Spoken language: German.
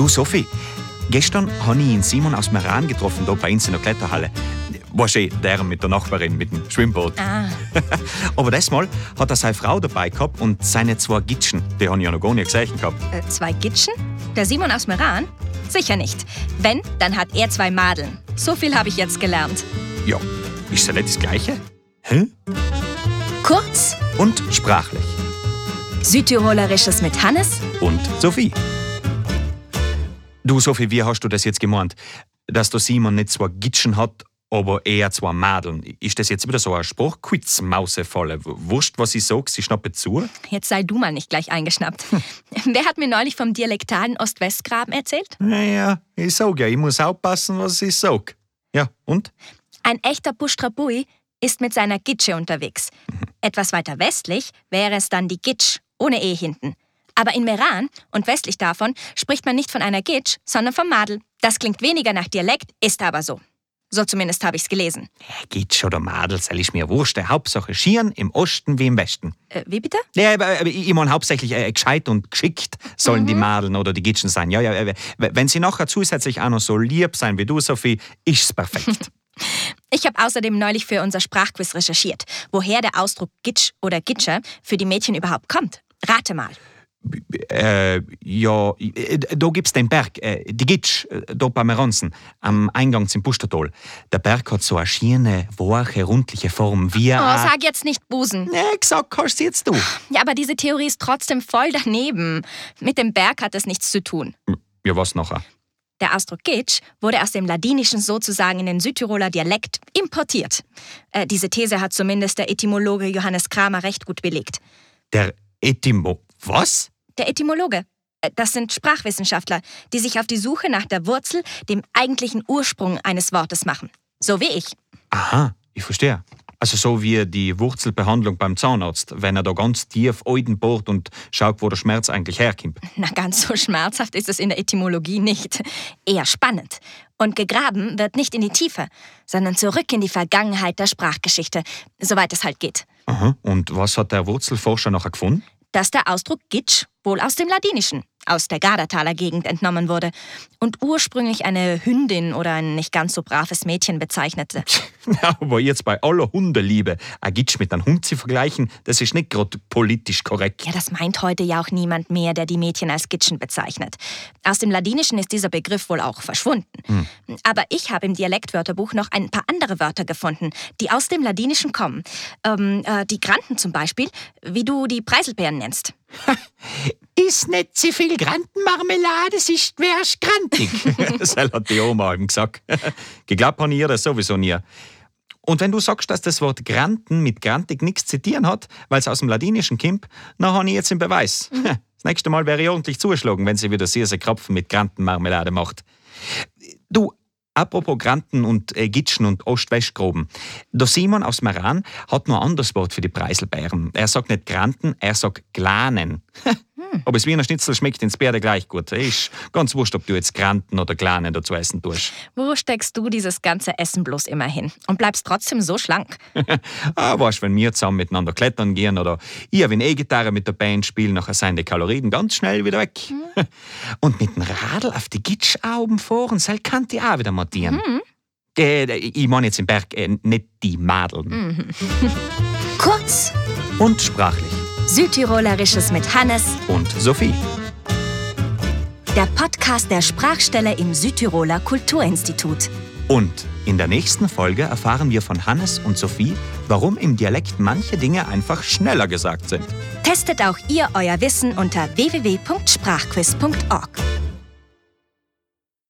Du, Sophie, gestern habe ich ihn Simon aus Meran getroffen, da bei uns in der Kletterhalle. Weißt du, der mit der Nachbarin, mit dem Schwimmboot. Ah, Aber das Mal hat er seine Frau dabei gehabt und seine zwei Gitschen. Die habe ich ja noch gar nicht gesehen gehabt. äh, zwei Gitschen? Der Simon aus Meran? Sicher nicht. Wenn, dann hat er zwei Madeln. So viel habe ich jetzt gelernt. Ja, ist ja nicht das Gleiche? Hä? Kurz, Und sprachlich. Südtirolerisches mit Hannes. Und Sophie. Du, Sophie, wie hast du das jetzt gemeint? Dass der Simon nicht zwei Gitschen hat, aber eher zwei Madeln. Ist das jetzt wieder so ein Spruchquiz, Mausefalle? Wurscht, was ich sag, sie schnappe zu? Jetzt sei du mal nicht gleich eingeschnappt. Wer hat mir neulich vom dialektalen Ost-West-Graben erzählt? Naja, ich sag ja, ich muss aufpassen, was ich sag. Ja, und? Ein echter Buschtrabui ist mit seiner Gitsche unterwegs. Etwas weiter westlich wäre es dann die Gitsch, ohne E hinten. Aber in Meran und westlich davon spricht man nicht von einer Gitsch, sondern vom Madel. Das klingt weniger nach Dialekt, ist aber so. So zumindest habe ich's gelesen. Gitsch oder Madel, soll ich mir wurscht. Hauptsache Schieren im Osten wie im Westen. Äh, wie bitte? Ja, ich meine hauptsächlich äh, gescheit und geschickt sollen die Madeln oder die Gitschen sein. Ja, ja, äh, wenn sie nachher zusätzlich auch noch so lieb sein wie du, Sophie, ist's perfekt. Ich habe außerdem neulich für unser Sprachquiz recherchiert, woher der Ausdruck Gitsch oder Gitscher für die Mädchen überhaupt kommt. Rate mal. Äh, ja, äh, da gibt's den Berg, äh, die Gitsch, äh, da bei Meronsen, am Eingang zum Pustertal. Der Berg hat so eine schiene, weiche, rundliche Form wie Oh, sag jetzt nicht Busen. Nee, gesagt hast du jetzt du. Ja, aber diese Theorie ist trotzdem voll daneben. Mit dem Berg hat das nichts zu tun. Ja, was nachher? Der Ausdruck Gitsch wurde aus dem Ladinischen sozusagen in den Südtiroler Dialekt importiert. Äh, diese These hat zumindest der Etymologe Johannes Kramer recht gut belegt. Der Etimo... Was? Der Etymologe, äh, das sind Sprachwissenschaftler, die sich auf die Suche nach der Wurzel, dem eigentlichen Ursprung eines Wortes machen. So wie ich. Aha, ich verstehe. Also so wie die Wurzelbehandlung beim Zahnarzt, wenn er da ganz tief Euden bohrt und schaut, wo der Schmerz eigentlich herkommt. Na, ganz so schmerzhaft ist es in der Etymologie nicht. Eher spannend. Und gegraben wird nicht in die Tiefe, sondern zurück in die Vergangenheit der Sprachgeschichte, soweit es halt geht. Aha. Und was hat der Wurzelforscher nachher gefunden? Dass der Ausdruck Gitsch wohl aus dem Ladinischen, aus der Gardertaler Gegend entnommen wurde und ursprünglich eine Hündin oder ein nicht ganz so braves Mädchen bezeichnete. Ja, aber jetzt bei aller Hundeliebe, ein Gitsch mit einem Hund zu vergleichen, das ist nicht gerade politisch korrekt. Ja, das meint heute ja auch niemand mehr, der die Mädchen als Gitschen bezeichnet. Aus dem Ladinischen ist dieser Begriff wohl auch verschwunden. Aber ich habe im Dialektwörterbuch noch ein paar andere Wörter gefunden, die aus dem Ladinischen kommen. Ähm, äh, die Granten zum Beispiel, wie du die Preiselbeeren nennst. Ist nicht zu viel Grantenmarmelade, ist wär's grantig. das hat die Oma eben gesagt. Geglaubt habe ich ihr das sowieso nie. Und wenn du sagst, dass das Wort Granten mit grantig nichts tun hat, weil es aus dem Ladinischen kommt, dann habe ich jetzt den Beweis. Das nächste Mal wäre ich ordentlich zugeschlagen, wenn sie wieder süße Krapfen mit Grantenmarmelade macht. Du, apropos Granten und äh, Gitschen und Ost-West-Groben. Der Simon aus Meran hat noch ein anderes Wort für die Preiselbeeren. Er sagt nicht Granten, er sagt Glanen. Aber das Wiener Schnitzel schmeckt ins Bärde gleich gut. Ist ganz wurscht, ob du jetzt Granten oder Glanen dazu essen tust. Wo steckst du dieses ganze Essen bloß immer hin und bleibst trotzdem so schlank? ah, weißt, wenn wir zusammen miteinander klettern gehen oder ich wenn E-Gitarre mit der Band spiele, nachher sind die Kalorien ganz schnell wieder weg. Und mit dem Radl auf die Gitschauben fahren, soll kann die auch wieder montieren. Äh, ich meine jetzt im Berg, äh, nicht die Madeln. Kurz, Und sprachlich. Südtirolerisches mit Hannes, Und Sophie. der Podcast der Sprachstelle im Südtiroler Kulturinstitut. Und in der nächsten Folge erfahren wir von Hannes und Sophie, warum im Dialekt manche Dinge einfach schneller gesagt sind. Testet auch ihr euer Wissen unter www.sprachquiz.org.